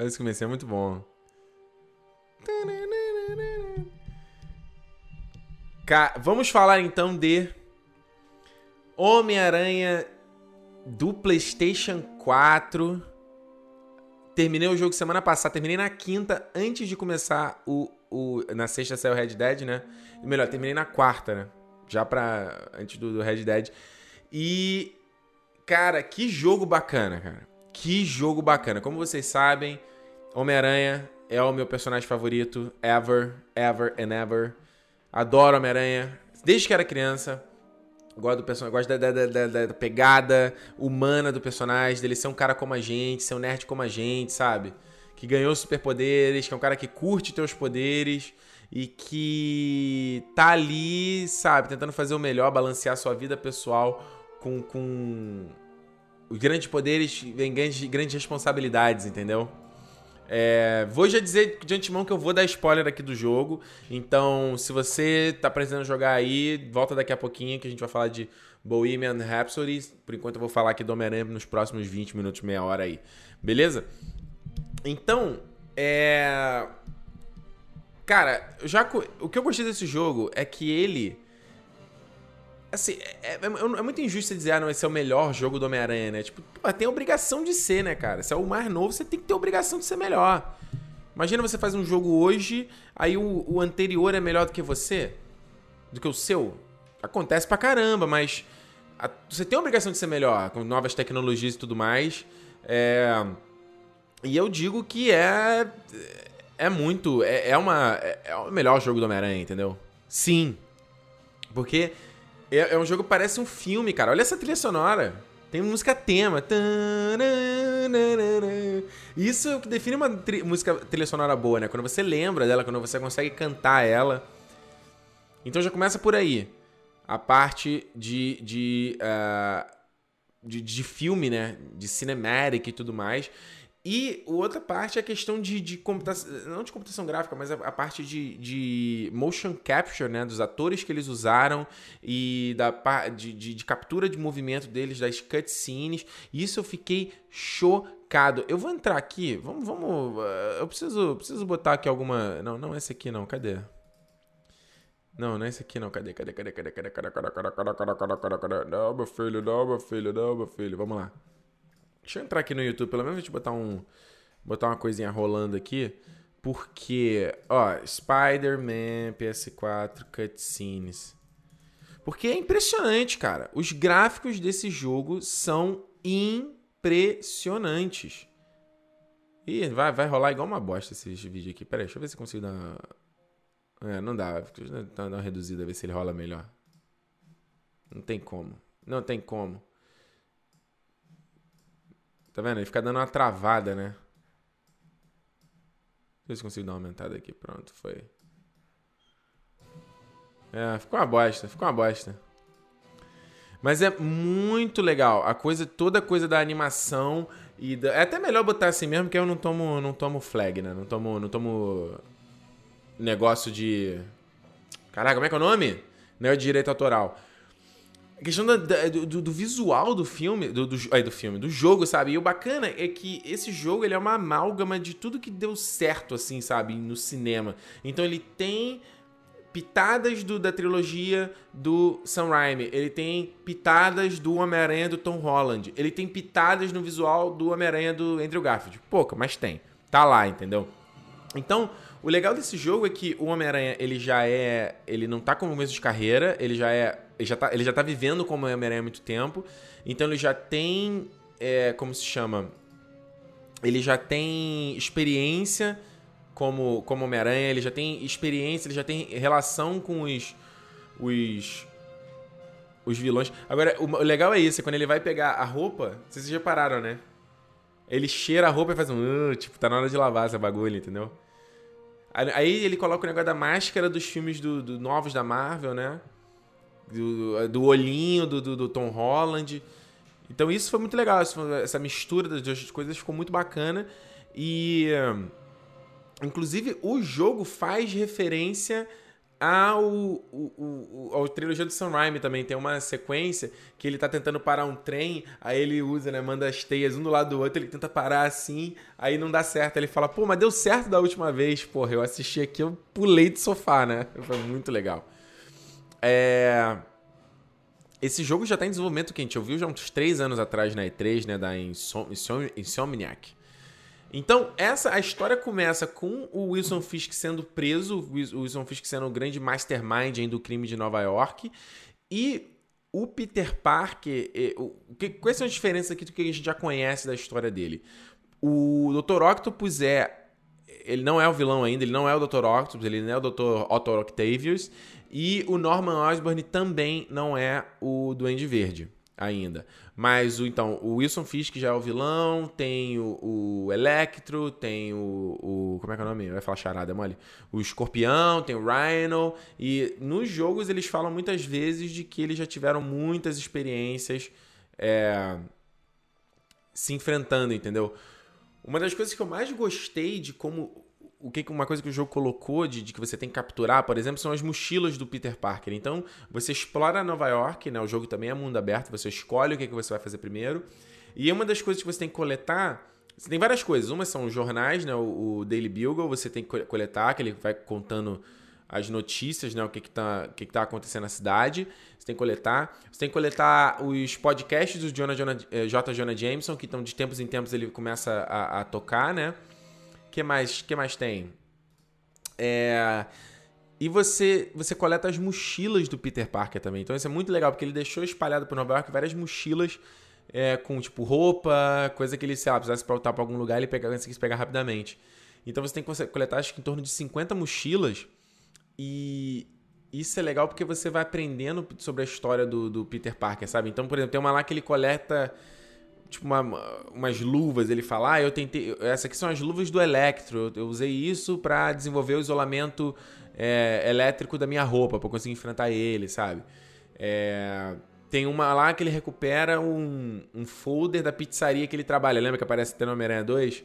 Esse começo é muito bom. Vamos falar então de Homem-Aranha do PlayStation 4. Terminei o jogo semana passada, terminei na quinta, antes de começar o. o na sexta saiu o Red Dead, né? Melhor, terminei na quarta, né? Já pra. antes do, do Red Dead. E. Cara, que jogo bacana, cara. Que jogo bacana. Como vocês sabem, Homem-Aranha é o meu personagem favorito, ever, ever and ever. Adoro Homem-Aranha, desde que era criança. Gosto do personagem, gosto da, da, da, da, pegada humana do personagem, dele ser um cara como a gente, ser um nerd como a gente, sabe? Que ganhou superpoderes, que é um cara que curte teus poderes e que tá ali, sabe, tentando fazer o melhor, balancear sua vida pessoal com, com os grandes poderes vem grandes, grandes responsabilidades, entendeu? É, vou já dizer de antemão que eu vou dar spoiler aqui do jogo. Então, se você tá precisando jogar aí, volta daqui a pouquinho que a gente vai falar de Bohemian Rhapsody. Por enquanto eu vou falar aqui do Homem-Aranha nos próximos 20 minutos, meia hora aí. Beleza? Então, é. Cara, já o que eu gostei desse jogo é que ele Assim, é, é, é, muito injusto dizer, ah, não, esse é o melhor jogo do Homem-Aranha, né? Tipo, tem obrigação de ser, né, cara? Se é o mais novo, você tem que ter obrigação de ser melhor. Imagina você faz um jogo hoje, aí o, o anterior é melhor do que você, do que o seu. Acontece pra caramba, mas a, você tem obrigação de ser melhor, com novas tecnologias e tudo mais. É, e eu digo que é. É muito. É, é uma. É, é o melhor jogo do Homem-Aranha, entendeu? Sim. Porque é, é um jogo que parece um filme, cara. Olha essa trilha sonora. Tem música tema. Isso é o que define uma tri música trilha sonora boa, né? Quando você lembra dela, quando você consegue cantar ela. Então já começa por aí. A parte de, de, uh, de, de filme, né? De cinematic e tudo mais. E outra parte é a questão de, de computação, não de computação gráfica, mas a, parte de, de motion capture, né? Dos atores que eles usaram e da de, captura de movimento deles, das cutscenes. Isso eu fiquei chocado. Eu vou entrar aqui, vamos, vamos. Eu preciso, preciso botar aqui alguma. Não, não esse aqui não, cadê? Não, não é esse aqui não. Cadê? Cadê? Cadê? Cadê? Cadê? Cadê? Cadê? Cadê? Cadê? Cadê? Cadê? Cadê? Cadê? Não, meu filho, não, meu filho, não, meu filho. Vamos lá. Deixa eu entrar aqui no YouTube, pelo menos a gente botar um. Botar uma coisinha rolando aqui. Porque, ó, Spider-Man, PS4, cutscenes. Porque é impressionante, cara. Os gráficos desse jogo são impressionantes. Ih, vai, vai rolar igual uma bosta esse vídeo aqui. Pera aí, deixa eu ver se consigo dar. É, não dá. Dar uma reduzida, ver se ele rola melhor. Não tem como. Não tem como. Tá vendo? Ele fica dando uma travada, né? Deixa eu ver se consigo dar uma aumentada aqui. Pronto, foi. É, ficou uma bosta, ficou uma bosta. Mas é muito legal. A coisa, toda a coisa da animação e da... é até melhor botar assim mesmo que eu não tomo, não tomo flag, né? Não tomo, não tomo negócio de Caraca, como é que é o nome? Não é direito autoral. A questão da, da, do, do, visual do filme, do, do, aí, do filme, do jogo, sabe? E o bacana é que esse jogo ele é uma amálgama de tudo que deu certo, assim, sabe? No cinema. Então ele tem pitadas do, da trilogia do Sam Raimi. Ele tem pitadas do Homem-Aranha do Tom Holland. Ele tem pitadas no visual do Homem-Aranha do Andrew Garfield. Pouca, mas tem. Tá lá, entendeu? Então, o legal desse jogo é que o Homem-Aranha, ele já é. Ele não tá com começo de carreira, ele já é. Ele já tá, ele já tá vivendo como Homem-Aranha há muito tempo. Então ele já tem. É, como se chama? Ele já tem experiência como, como Homem-Aranha, ele já tem experiência, ele já tem relação com os. os. os vilões. Agora, o legal é isso, é quando ele vai pegar a roupa, vocês já repararam, né? Ele cheira a roupa e faz um. Uh, tipo, tá na hora de lavar essa bagulho, entendeu? Aí ele coloca o negócio da máscara dos filmes do, do novos da Marvel, né? Do, do olhinho do, do, do, Tom Holland. Então isso foi muito legal. Essa mistura das duas coisas ficou muito bacana. E. Inclusive, o jogo faz referência Ah, o, o, o, a trilogia do Sam Raimi também tem uma sequência que ele tá tentando parar um trem, aí ele usa, né, manda as teias um do lado do outro, ele tenta parar assim, aí não dá certo. Ele fala, pô, mas deu certo da última vez. Porra, eu assisti aqui, eu pulei do sofá, né? Foi muito legal. É... Esse jogo já tá em desenvolvimento, que a gente ouviu já uns 3 anos atrás na E3, né, da Insom Insomniac. Então, essa a história começa com o Wilson Fisk sendo preso, o Wilson Fisk sendo o grande mastermind do crime de Nova York, e o Peter Parker, o, que, quais são as diferenças aqui do que a gente já conhece da história dele? O Dr. Octopus é ele não é o vilão ainda, ele não é o Dr. Octopus, ele não é o Dr. Otto Octavius, e o Norman Osborn também não é o Duende Verde ainda. Mas o então, o Wilson Fisk já é o vilão, tem o, o Electro, tem o, o, Como é que é o nome? Vai falar charada, é mole? O Escorpião, tem o Rhino. E nos jogos eles falam muitas vezes de que eles já tiveram muitas experiências é, se enfrentando, entendeu? Uma das coisas que eu mais gostei de como o que uma coisa que o jogo colocou de, de, que você tem que capturar, por exemplo, são as mochilas do Peter Parker. Então, você explora Nova York, né? O jogo também é mundo aberto, você escolhe o que, que você vai fazer primeiro. E uma das coisas que você tem que coletar, você tem várias coisas. Uma são os jornais, né? O, o Daily Bugle, você tem que coletar, que ele vai contando as notícias, né? O que tá, o que que tá acontecendo na cidade. Você tem que coletar. Você tem que coletar os podcasts do Jonah, Jonah, eh, J. Jonah Jameson, que estão de tempos em tempos ele começa a, a tocar, né? Que mais, que mais tem? É... E você, você coleta as mochilas do Peter Parker também. Então isso é muito legal, porque ele deixou espalhado por Nova York várias mochilas é, com, tipo, roupa, coisa que ele, sei lá, precisasse voltar para algum lugar, ele pega, conseguisse pegar rapidamente. Então você tem que coletar, acho que em torno de 50 mochilas. E isso é legal porque você vai aprendendo sobre a história do, do Peter Parker, sabe? Então, por exemplo, tem uma lá que ele coleta tipo uma, umas luvas. Ele fala, ah, eu tentei. Essas aqui são as luvas do Electro. Eu, usei isso para desenvolver o isolamento é, elétrico da minha roupa, para conseguir enfrentar ele, sabe? É, tem uma lá que ele recupera um, um folder da pizzaria que ele trabalha. Lembra que aparece até no Homem-Aranha 2?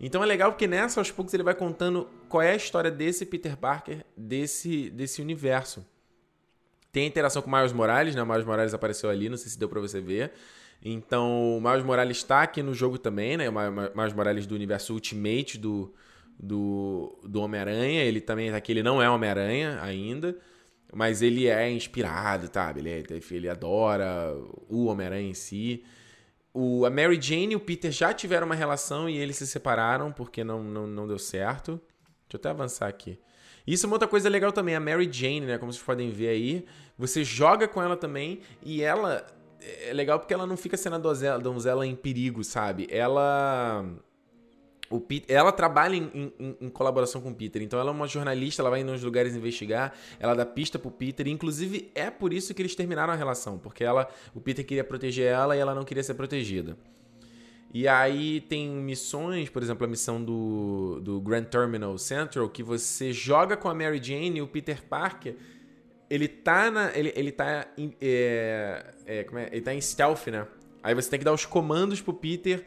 Então é legal porque nessa, aos poucos, ele vai contando qual é a história desse Peter Parker, desse, desse universo. Tem interação com o Miles Morales, né? O Miles Morales apareceu ali, não sei se deu pra você ver. Então, o Miles Morales está aqui no jogo também, né? O Miles Morales do universo Ultimate do, do, do Homem-Aranha. Ele também está aqui, ele não é Homem-Aranha ainda, mas ele é inspirado, tá? Ele, é, ele adora o Homem-Aranha em si. O, a Mary Jane e o Peter já tiveram uma relação e eles se separaram porque não, não, não deu certo. Deixa eu até avançar aqui. Isso é uma outra coisa legal também, a Mary Jane, né? Como vocês podem ver aí. Você joga com ela também e ela é legal porque ela não fica sendo a donzela, donzela em perigo, sabe? Ela. O Peter, ela trabalha em, em, em, colaboração com o Peter, então ela é uma jornalista, ela vai nos lugares investigar, ela dá pista pro Peter, inclusive é por isso que eles terminaram a relação, porque ela, o Peter queria proteger ela e ela não queria ser protegida. E aí tem missões, por exemplo, a missão do, do Grand Terminal Central, que você joga com a Mary Jane e o Peter Parker ele tá na. Ele, ele tá. Em, é, é, como é? Ele tá em stealth, né? Aí você tem que dar os comandos pro Peter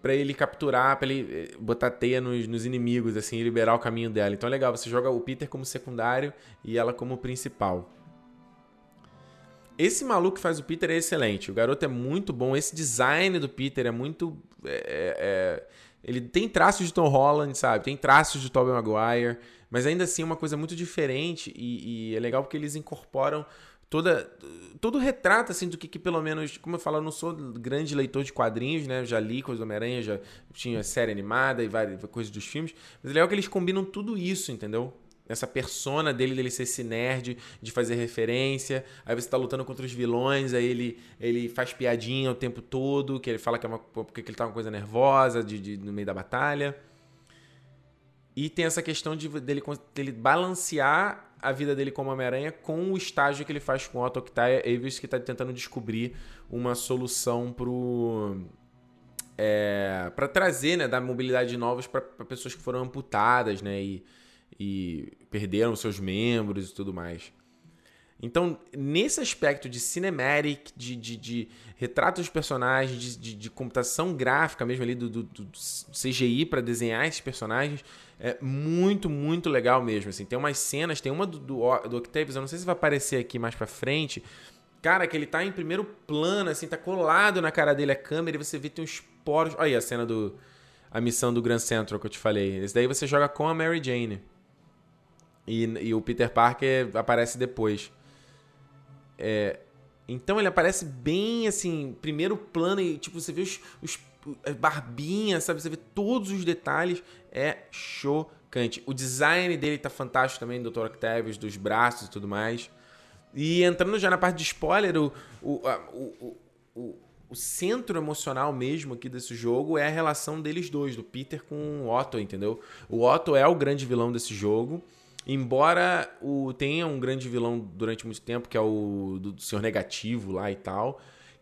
para ele capturar, pra ele é, botar teia nos, nos, inimigos, assim, e liberar o caminho dela. Então é legal, você joga o Peter como secundário e ela como principal. Esse maluco que faz o Peter é excelente. O garoto é muito bom. Esse design do Peter é muito. É, é, é ele tem traços de Tom Holland, sabe? Tem traços de Tobey Maguire. Mas ainda assim é uma coisa muito diferente e, e é legal porque eles incorporam toda todo o retrato assim do que, que, pelo menos, como eu falo, eu não sou grande leitor de quadrinhos, né? Eu já li coisas do Homem-Aranha, já tinha série animada e várias coisas dos filmes, mas é legal que eles combinam tudo isso, entendeu? Essa persona dele, dele ser esse nerd, de fazer referência. Aí você tá lutando contra os vilões, aí ele, ele faz piadinha o tempo todo, que ele fala que é uma. porque ele tá uma coisa nervosa de, de, no meio da batalha. E tem essa questão de, dele, dele balancear a vida dele como Homem-Aranha com o estágio que ele faz com o Otto Octavius, que está tentando descobrir uma solução pro... É, para trazer, né, dar mobilidade novas para pessoas que foram amputadas, né, e, e perderam seus membros e tudo mais. Então, nesse aspecto de cinematic, de, de, de retrato dos personagens, de, de, de, computação gráfica mesmo ali, do, do, do CGI para desenhar esses personagens, é muito, muito legal mesmo. Assim. Tem umas cenas, tem uma do, do, do Octavius, eu não sei se vai aparecer aqui mais pra frente, cara, que ele tá em primeiro plano, assim, tá colado na cara dele a câmera e você vê tem uns poros... Olha aí a cena do... a missão do Grand Central que eu te falei. Esse daí você joga com a Mary Jane. E, e o Peter Parker aparece depois. É, então ele aparece bem assim, primeiro plano e tipo, você vê os, os sabe? Você vê todos os detalhes. É chocante. O design dele tá fantástico também, Dr. Octavius, dos braços e tudo mais. E entrando já na parte de spoiler, o, o, o, o, o centro emocional mesmo aqui desse jogo é a relação deles dois, do Peter com o Otto, entendeu? O Otto é o grande vilão desse jogo. Embora o tenha um grande vilão durante muito tempo, que é o do, do Senhor Negativo lá e tal.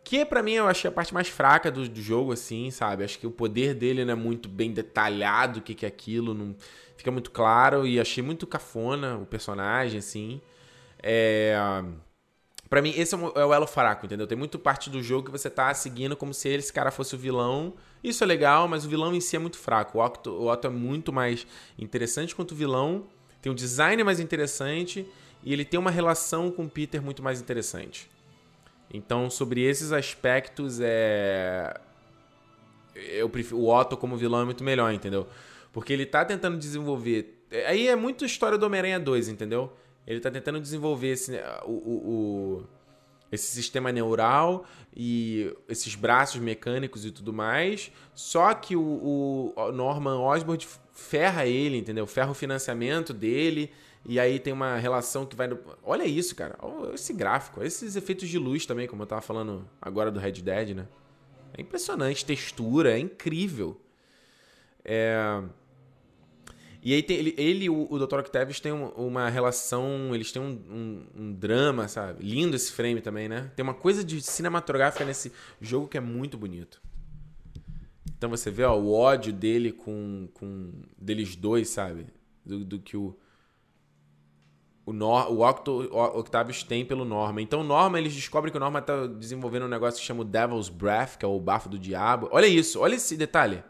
Que para mim eu achei a parte mais fraca do, do, jogo, assim, sabe? Acho que o poder dele não é muito bem detalhado, o que, que é aquilo, não fica muito claro. E achei muito cafona o personagem, assim. É. Pra mim, esse é o elo fraco, entendeu? Tem muito parte do jogo que você tá seguindo como se esse cara fosse o vilão. Isso é legal, mas o vilão em si é muito fraco. O Otto, o Otto é muito mais interessante quanto o vilão tem um design mais interessante e ele tem uma relação com o Peter muito mais interessante. Então, sobre esses aspectos, é. Eu prefiro. O Otto como vilão é muito melhor, entendeu? Porque ele tá tentando desenvolver. Aí é muito história do Homem-Aranha 2, entendeu? Ele tá tentando desenvolver esse, o, o, o, esse sistema neural e esses braços mecânicos e tudo mais. Só que o, o Norman Osborn ferra ele, entendeu? Ferra o financiamento dele. E aí tem uma relação que vai. No... Olha isso, cara. Olha esse gráfico. esses efeitos de luz também, como eu tava falando agora do Red Dead, né? É impressionante. Textura, é incrível. É. E aí tem, ele, ele o, o Dr. Octavius têm uma relação, eles têm um, um, um, drama, sabe? Lindo esse frame também, né? Tem uma coisa de cinematográfica nesse jogo que é muito bonito. Então você vê ó, o ódio dele com, com deles dois, sabe? Do, do que o o, Nor, o, Octo, o Octavius tem pelo Norma. Então o Norma, eles descobrem que o Norma tá desenvolvendo um negócio que chama o Devil's Breath, que é o bafo do diabo. Olha isso, olha esse detalhe.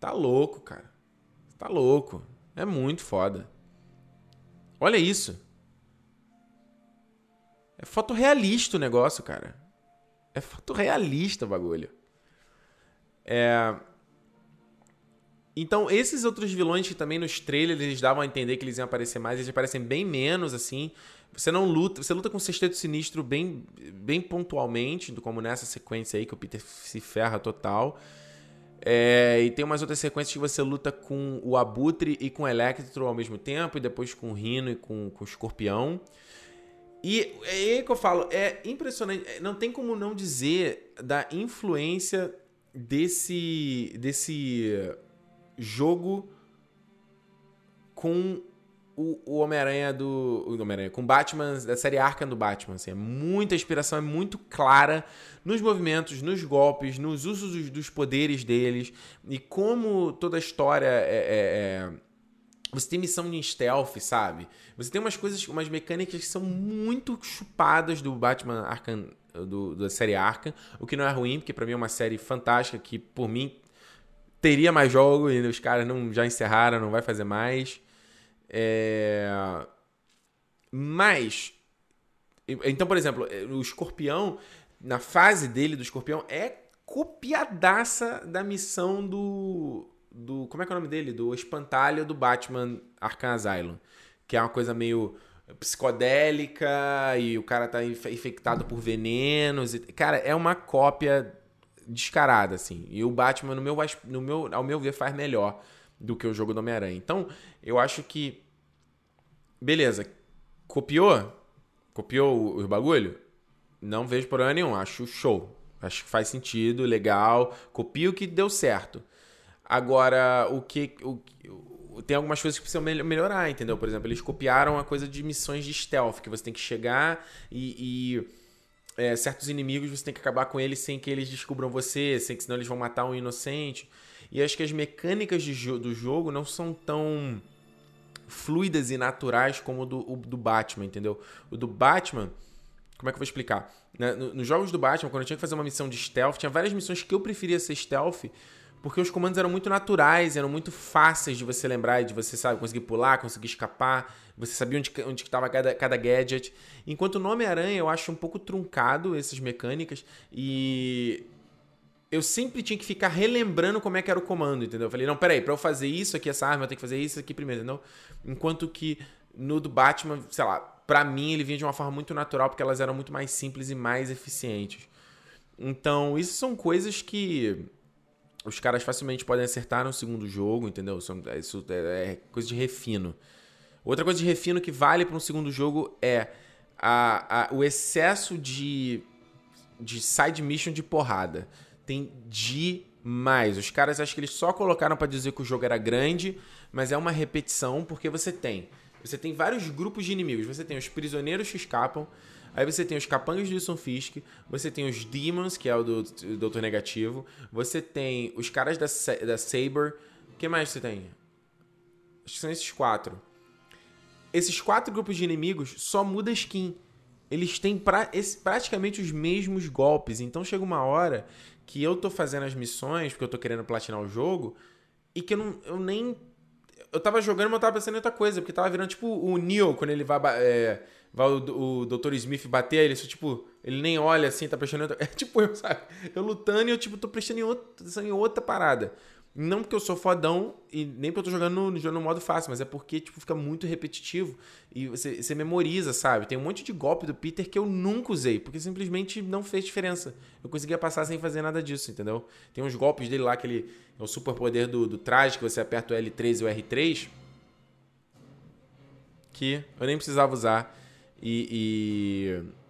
Tá louco, cara. Tá louco. É muito foda. Olha isso. É fotorrealista o negócio, cara. É fotorrealista o bagulho. É... Então, esses outros vilões que também nos trailers eles davam a entender que eles iam aparecer mais, eles aparecem bem menos, assim. Você não luta, você luta com o Sexteto Sinistro bem, bem pontualmente, como nessa sequência aí que o Peter se ferra total. É, e tem umas outras sequências que você luta com o Abutre e com o Electro ao mesmo tempo, e depois com o Rino e com, com o Escorpião. E é aí que eu falo, é impressionante, é, não tem como não dizer da influência desse, desse jogo com o, o Homem-Aranha do. O Homem-Aranha, com Batman, da série Arkham do Batman. Assim, é muita inspiração, é muito clara nos movimentos, nos golpes, nos usos dos, dos poderes deles. E como toda a história é, é, é você tem missão em stealth, sabe? Você tem umas coisas, umas mecânicas que são muito chupadas do Batman Arkham, do, da série Arkham, o que não é ruim, porque para mim é uma série fantástica que, por mim, teria mais jogo e os caras não já encerraram, não vai fazer mais. É... Mas, então, por exemplo, o Escorpião, na fase dele do Escorpião, é copiadaça da missão do do. Como é que é o nome dele? Do espantalho do Batman Arkham Asylum. Que é uma coisa meio psicodélica e o cara tá infectado por venenos. E, cara, é uma cópia descarada, assim. E o Batman, no meu, no meu, ao meu ver, faz melhor do que o jogo do Homem-Aranha. Então, eu acho que. Beleza. Copiou? Copiou os bagulho? Não vejo problema nenhum. Acho show. Acho que faz sentido, legal. Copia o que deu certo. Agora, o que. O, tem algumas coisas que precisam melhorar, entendeu? Por exemplo, eles copiaram a coisa de missões de stealth, que você tem que chegar e. e é, certos inimigos você tem que acabar com eles sem que eles descubram você, sem que senão eles vão matar um inocente. E acho que as mecânicas do jogo não são tão fluidas e naturais como o do, o do Batman, entendeu? O do Batman, como é que eu vou explicar? Né, nos jogos do Batman, quando eu tinha que fazer uma missão de stealth, tinha várias missões que eu preferia ser stealth, porque os comandos eram muito naturais, eram muito fáceis de você lembrar e de você, sabe, conseguir pular, conseguir escapar, você sabia onde, onde estava cada, cada gadget. Enquanto no Homem-Aranha eu acho um pouco truncado essas mecânicas e eu sempre tinha que ficar relembrando como é que era o comando, entendeu? Eu falei, não, peraí, pra eu fazer isso aqui, essa arma, eu tenho que fazer isso aqui primeiro, entendeu? Enquanto que no do Batman, sei lá, pra mim ele vinha de uma forma muito natural, porque elas eram muito mais simples e mais eficientes. Então, isso são coisas que os caras facilmente podem acertar no segundo jogo, entendeu? Isso é, é coisa de refino. Outra coisa de refino que vale para um segundo jogo é a, a, o excesso de, de side mission de porrada tem demais. Os caras acho que eles só colocaram para dizer que o jogo era grande, mas é uma repetição porque você tem você tem vários grupos de inimigos. Você tem os prisioneiros que escapam, aí você tem os capangas de Wilson Fisk, você tem os Demons, que é o do, do Doutor Negativo, você tem os caras da, da Saber. O que mais você tem? Acho que são esses quatro. Esses quatro grupos de inimigos só muda skin. Eles têm pra, esse, praticamente os mesmos golpes. Então chega uma hora que eu tô fazendo as missões, porque eu tô querendo platinar o jogo, e que eu, não, eu nem. Eu tava jogando, mas eu tava pensando em outra coisa, porque tava virando tipo o Neo, quando ele vai. É, vai o, o Dr. Smith bater, ele só, tipo, ele nem olha assim, tá prestando outra. É tipo eu, sabe? Eu lutando e eu, tipo, tô prestando em outra, em outra parada. Não porque eu sou fodão e nem porque eu tô jogando no, no, modo fácil, mas é porque, tipo, fica muito repetitivo e você, você memoriza, sabe? Tem um monte de golpe do Peter que eu nunca usei, porque simplesmente não fez diferença. Eu conseguia passar sem fazer nada disso, entendeu? Tem uns golpes dele lá, que ele é o super poder do, do traje, que você aperta o L3 e o R3, que eu nem precisava usar. e... e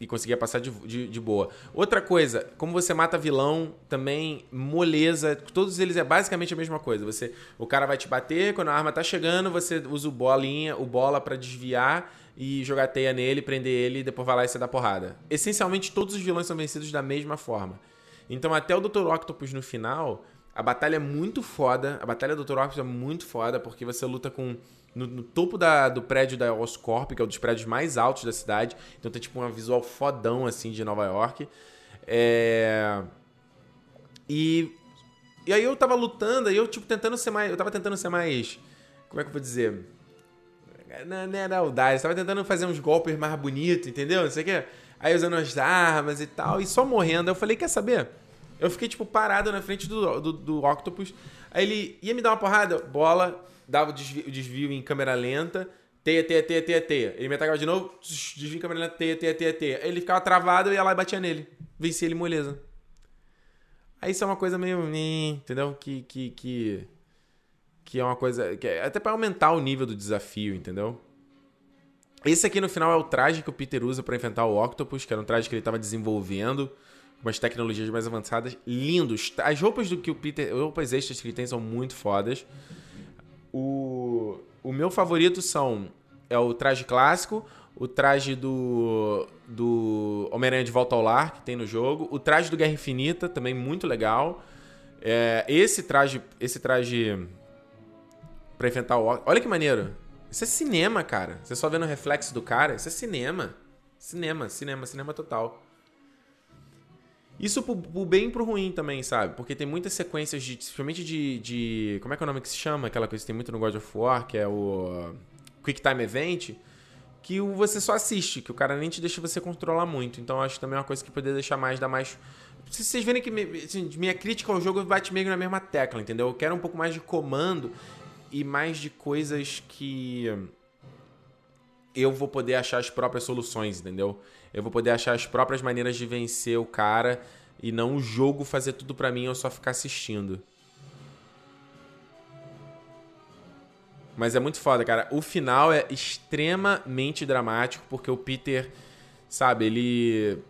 e conseguia passar de, de, de, boa. Outra coisa, como você mata vilão, também moleza. Todos eles é basicamente a mesma coisa. Você, o cara vai te bater, quando a arma tá chegando, você usa o bolinha, o bola para desviar e jogar teia nele, prender ele e depois vai lá e você dá porrada. Essencialmente todos os vilões são vencidos da mesma forma. Então até o Dr. Octopus no final, a batalha é muito foda. A batalha do Dr. Octopus é muito foda porque você luta com no, no topo da, do prédio da Oscorp, que é um dos prédios mais altos da cidade. Então tem tipo um visual fodão assim de Nova York. É... E e aí eu tava lutando, aí eu tipo tentando ser mais, eu tava tentando ser mais, como é que eu vou dizer? Não, não era audaz, tava tentando fazer uns golpes mais bonitos, entendeu? Não sei o que. Aí usando as armas e tal, e só morrendo. Eu falei, quer saber? Eu fiquei, tipo, parado na frente do, do, do Octopus. Aí ele ia me dar uma porrada, bola, dava o desvio, desvio em câmera lenta, teia, teia, teia, teia, teia. Ele me atacava de novo, desvio em câmera lenta, teia, teia, teia, teia. Aí ele ficava travado, eu ia lá e batia nele. Venci ele moleza. Aí isso é uma coisa meio. Entendeu? Que. que, que, que é uma coisa. Que é até para aumentar o nível do desafio, entendeu? Esse aqui no final é o traje que o Peter usa para enfrentar o Octopus, que era um traje que ele estava desenvolvendo, umas tecnologias mais avançadas. Lindos. As roupas do que o Peter. As roupas extras que ele tem são muito fodas. O, o meu favorito são é o traje clássico, o traje do, do Homem-Aranha de Volta ao Lar, que tem no jogo, o traje do Guerra Infinita, também muito legal. É, esse traje, esse traje pra enfrentar o Olha que maneiro. Isso é cinema, cara. Você só vendo o reflexo do cara, isso é cinema. Cinema, cinema, cinema total. Isso pro, pro bem e pro ruim também, sabe? Porque tem muitas sequências de. Principalmente de, de. Como é que é o nome que se chama? Aquela coisa que tem muito no God of War, que é o. Quick Time Event. Que você só assiste, que o cara nem te deixa você controlar muito. Então acho também uma coisa que poderia deixar mais, dar mais. Se vocês verem que assim, minha crítica ao jogo bate meio na mesma tecla, entendeu? Eu quero um pouco mais de comando e mais de coisas que eu vou poder achar as próprias soluções, entendeu? Eu vou poder achar as próprias maneiras de vencer o cara e não o jogo fazer tudo para mim eu só ficar assistindo. Mas é muito foda, cara. O final é extremamente dramático porque o Peter, sabe, ele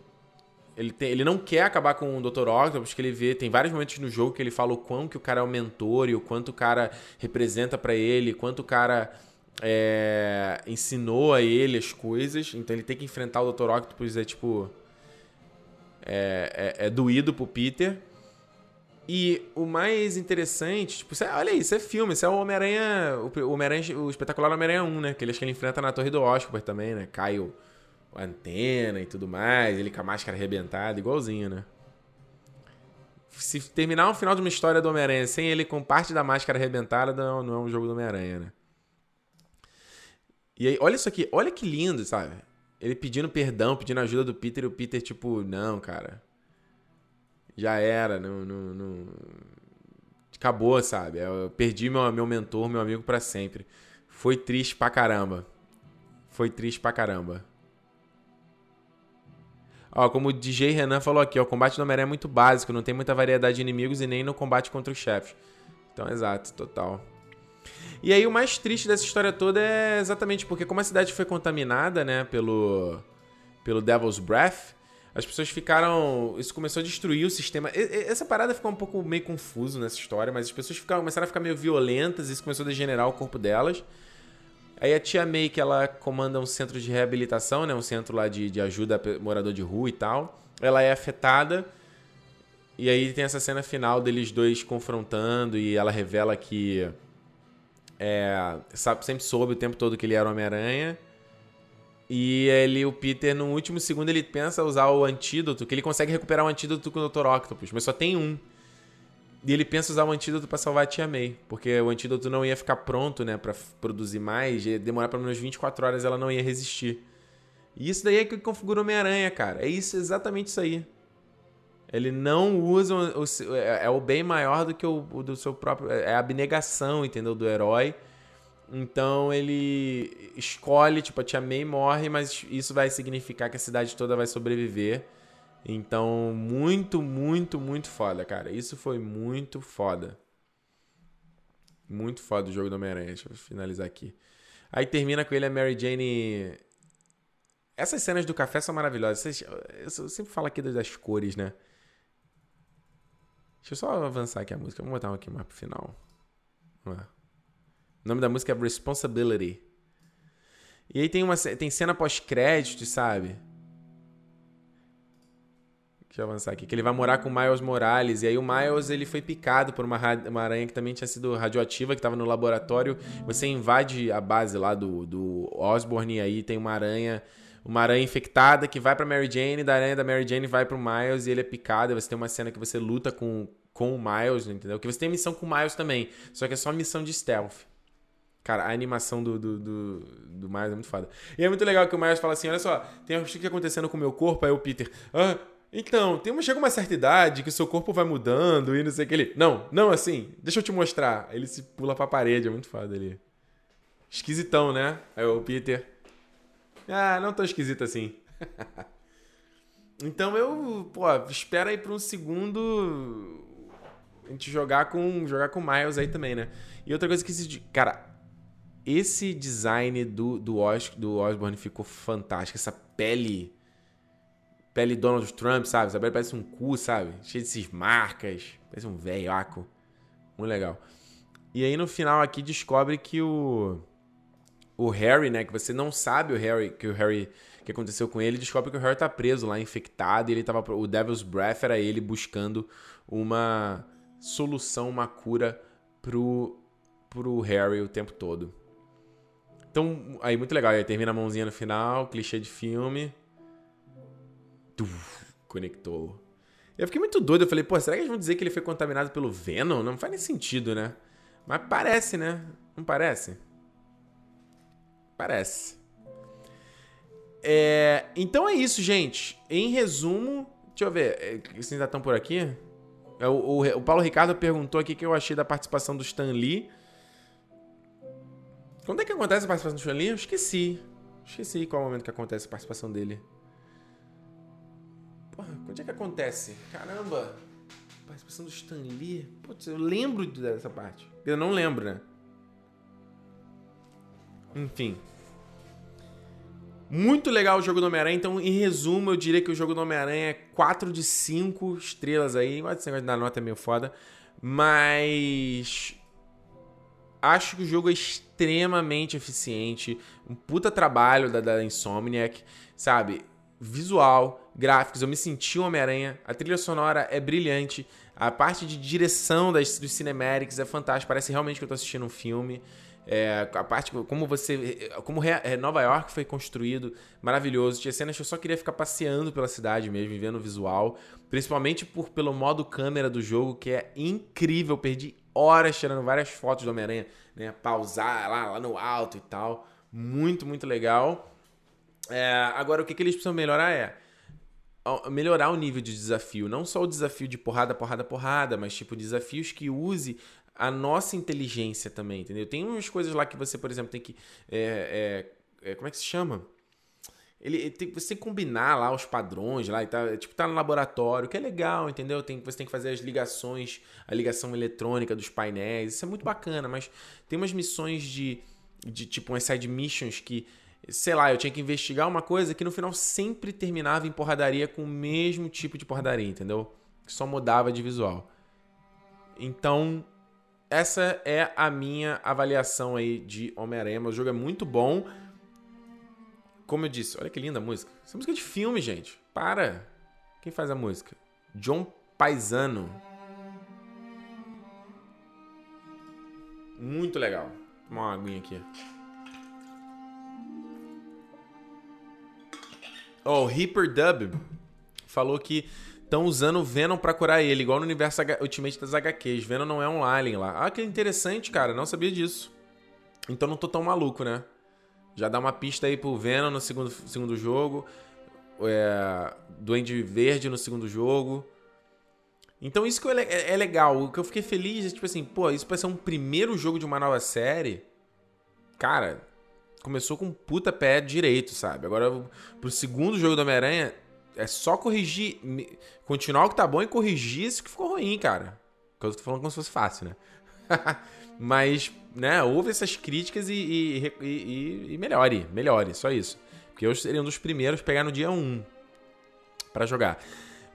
ele, tem, ele não quer acabar com o Dr. Octopus, que ele vê, tem vários momentos no jogo que ele fala o quão que o cara é o mentor e o quanto o cara representa para ele, quanto o cara é, ensinou a ele as coisas, então ele tem que enfrentar o Dr. Octopus, é tipo. É, é, é doído pro Peter. E o mais interessante, tipo, é, olha isso é filme, isso é o Homem-Aranha, o, Homem o espetacular Homem-Aranha 1, né? Que ele, acho que ele enfrenta na Torre do Oscar também, né? Cai o, a antena e tudo mais, ele com a máscara arrebentada, igualzinho, né? Se terminar o final de uma história do Homem-Aranha sem ele com parte da máscara arrebentada, não, não é um jogo do Homem-Aranha, né? E aí, olha isso aqui, olha que lindo, sabe? Ele pedindo perdão, pedindo ajuda do Peter e o Peter, tipo, não, cara já era, não, não, não... acabou, sabe? Eu perdi meu, meu mentor, meu amigo para sempre. Foi triste pra caramba. Foi triste pra caramba. Ó, como o DJ Renan falou aqui, ó, o combate do Homem-Aranha é muito básico, não tem muita variedade de inimigos e nem no combate contra os chefes. Então, exato, total. E aí o mais triste dessa história toda é exatamente porque como a cidade foi contaminada, né, pelo pelo Devil's Breath, as pessoas ficaram. Isso começou a destruir o sistema. Essa parada ficou um pouco meio confuso nessa história, mas as pessoas ficaram, começaram a ficar meio violentas, isso começou a degenerar o corpo delas. Aí a tia May, que ela comanda um centro de reabilitação, né? Um centro lá de, de ajuda a morador de rua e tal. Ela é afetada. E aí tem essa cena final deles dois confrontando e ela revela que é, sabe, sempre soube o tempo todo que ele era Homem-Aranha. E ele, o Peter, no último segundo, ele pensa usar o antídoto, que ele consegue recuperar o antídoto com o Dr. Octopus, mas só tem um. E ele pensa usar o antídoto para salvar a Tia May, porque o antídoto não ia ficar pronto, né, para produzir mais, ia demorar pelo menos 24 horas, ela não ia resistir. E isso daí é que configura Homem-Aranha, cara. É isso, exatamente isso aí. Ele não usa o, o, é, é o bem maior do que o, o do seu próprio, é a abnegação, entendeu, do herói então ele escolhe, tipo, a Tia May morre, mas isso vai significar que a cidade toda vai sobreviver. Então, muito, muito, muito foda, cara. Isso foi muito foda. Muito foda o jogo do Homem-Aranha. Deixa eu finalizar aqui. Aí termina com ele a Mary Jane. Essas cenas do café são maravilhosas. Eu sempre falo aqui das cores, né? Deixa eu só avançar aqui a música. Vamos botar uma aqui mais pro final. Vamos lá. O nome da música é Responsibility. E aí tem uma tem cena pós-crédito, sabe? Deixa eu avançar aqui. Que ele vai morar com o Miles Morales. E aí o Miles ele foi picado por uma, uma aranha que também tinha sido radioativa, que estava no laboratório. Você invade a base lá do, do Osborne e aí tem uma aranha. Uma aranha infectada que vai pra Mary Jane, da aranha da Mary Jane vai pro Miles e ele é picado. E você tem uma cena que você luta com, com o Miles, entendeu? Que você tem missão com o Miles também. Só que é só missão de stealth. Cara, a animação do, do, do, do Miles é muito foda. E é muito legal que o Miles fala assim: olha só, tem algo que acontecendo com o meu corpo. Aí o Peter, ah, então, tem uma, chega uma certa idade que o seu corpo vai mudando e não sei o que. Ele, não, não assim, deixa eu te mostrar. Ele se pula pra parede, é muito foda ali. Esquisitão, né? Aí o Peter, ah, não tão esquisito assim. então eu, pô, espera aí pra um segundo a gente jogar com jogar com Miles aí também, né? E outra coisa que cara, esse design do, do, Os, do Osborne ficou fantástico. Essa pele. Pele Donald Trump, sabe? Essa pele parece um cu, sabe? Cheio dessas marcas. Parece um velhaco. Muito legal. E aí no final aqui descobre que o. O Harry, né? Que você não sabe o Harry. Que o Harry. que aconteceu com ele. Descobre que o Harry tá preso lá, infectado. E ele tava. O Devil's Breath era ele buscando uma solução, uma cura pro, pro Harry o tempo todo. Então, aí muito legal. Aí termina a mãozinha no final, clichê de filme. Tuf, conectou. Eu fiquei muito doido. Eu falei, pô, será que eles vão dizer que ele foi contaminado pelo Venom? Não faz nem sentido, né? Mas parece, né? Não parece? Parece. É, então é isso, gente. Em resumo, deixa eu ver. É, vocês ainda estão por aqui? É, o, o, o Paulo Ricardo perguntou aqui o que eu achei da participação do Stan Lee. Quando é que acontece a participação do Chun-Li? Eu esqueci. Esqueci qual é o momento que acontece a participação dele. Porra, quando é que acontece? Caramba! Participação do Stan Lee? Putz, eu lembro dessa parte. Eu não lembro, né? Enfim. Muito legal o jogo do Homem-Aranha. Então, em resumo, eu diria que o jogo do Homem-Aranha é 4 de 5 estrelas aí. Esse negócio dar nota é meio foda. Mas acho que o jogo é extremamente eficiente. Um puta trabalho da, da Insomniac, sabe? Visual, gráficos, eu me senti um Homem-Aranha. A trilha sonora é brilhante. A parte de direção das, dos cinematics é fantástica, parece realmente que eu tô assistindo um filme. É, a parte como você como é, Nova York foi construído maravilhoso tinha cenas que eu só queria ficar passeando pela cidade mesmo vendo o visual principalmente por pelo modo câmera do jogo que é incrível perdi horas tirando várias fotos do Homem-Aranha né pausar lá, lá no alto e tal muito muito legal é, agora o que, que eles precisam melhorar é melhorar o nível de desafio. Não só o desafio de porrada, porrada, porrada, mas tipo desafios que use a nossa inteligência também, entendeu? Tem umas coisas lá que você, por exemplo, tem que. É, é, é, como é que se chama? Ele, tem, você tem que combinar lá os padrões lá e tá, tipo, tá no laboratório, que é legal, entendeu? Tem, você tem que fazer as ligações, a ligação eletrônica dos painéis, isso é muito bacana, mas tem umas missões de, de tipo, umas side missions que sei lá, eu tinha que investigar uma coisa que no final sempre terminava em porradaria com o mesmo tipo de porradaria, entendeu? Só mudava de visual. Então, essa é a minha avaliação aí de Homem-Aranha. O jogo é muito bom. Como eu disse, olha que linda a música. Essa música é de filme, gente. Para. Quem faz a música? John Paisano. Muito legal. Vou uma aguinha aqui. Oh, Reaper Dub falou que estão usando Venom para curar ele, igual no universo Ultimate das HQs. Venom não é um alien lá. Ah, que interessante, cara. Não sabia disso. Então não tô tão maluco, né? Já dá uma pista aí pro Venom no segundo, segundo jogo. É, Duende Verde no segundo jogo. Então isso que é, é, é, legal. O que eu fiquei feliz é tipo assim, pô, isso vai ser um primeiro jogo de uma nova série. Cara, começou com um puta pé direito, sabe? Agora, pro segundo jogo do Homem-Aranha, é só corrigir. Continuar o que tá bom e corrigir isso que ficou ruim, cara. Eu tô falando como se fosse fácil, né? Mas, né, ouve essas críticas e, e, e, e, melhore, melhore, só isso. Porque eu seria um dos primeiros a pegar no dia 1 para jogar.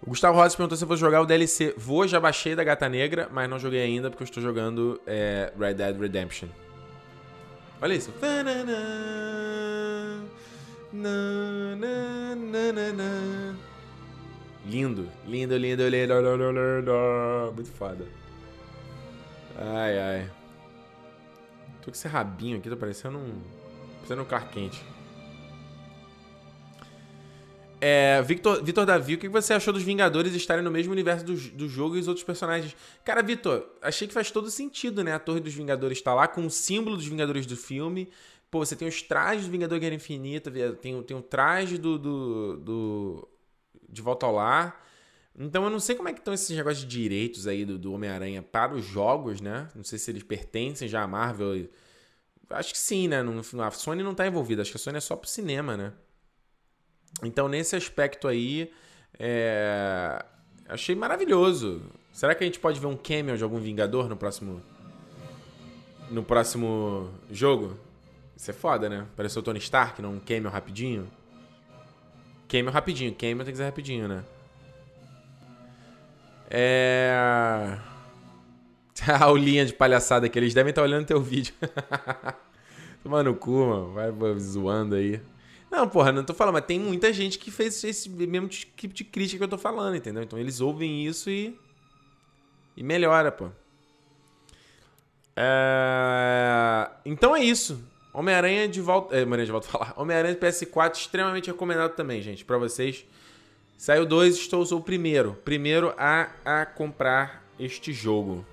O Gustavo Rossi perguntou se eu vou jogar o DLC. Vou, já baixei da Gata Negra, mas não joguei ainda porque eu estou jogando é, Red Dead Redemption. Olha isso. Lindo, lindo, lindo, lindo, lindo. Muito foda. Ai, ai. Tô com esse rabinho aqui, tô parecendo um. Parecendo um carro quente. É, Victor, Victor Davi, o que você achou dos Vingadores estarem no mesmo universo do, do jogo e os outros personagens? Cara, Victor, achei que faz todo sentido, né? A Torre dos Vingadores tá lá com o símbolo dos Vingadores do filme. Pô, você tem os trajes do Vingador Guerra Infinita, tem, tem o traje do, do, do, De Volta ao Lar. Então eu não sei como é que estão esses negócios de direitos aí do, do Homem-Aranha para os jogos, né? Não sei se eles pertencem já à Marvel. Acho que sim, né? a Sony não tá envolvida, acho que a Sony é só pro cinema, né? Então, nesse aspecto aí, é... achei maravilhoso. Será que a gente pode ver um cameo de algum Vingador no próximo. No próximo jogo? Isso é foda, né? Pareceu o Tony Stark, não cameo rapidinho. Cameo rapidinho, cameo tem que ser rapidinho, né? É. A aulinha de palhaçada que eles devem estar olhando teu vídeo. Tomando cu, mano. Vai zoando aí. Não, porra, não tô falando, mas tem muita gente que fez esse mesmo tipo de crítica que eu tô falando, entendeu? Então eles ouvem isso e. E melhora, pô. É... Então é isso. Homem-Aranha de volta. É, Homem-Aranha de volta a falar. Homem-Aranha PS4 extremamente recomendado também, gente, para vocês. Saiu dois, estou sou o primeiro. Primeiro a, a comprar este jogo.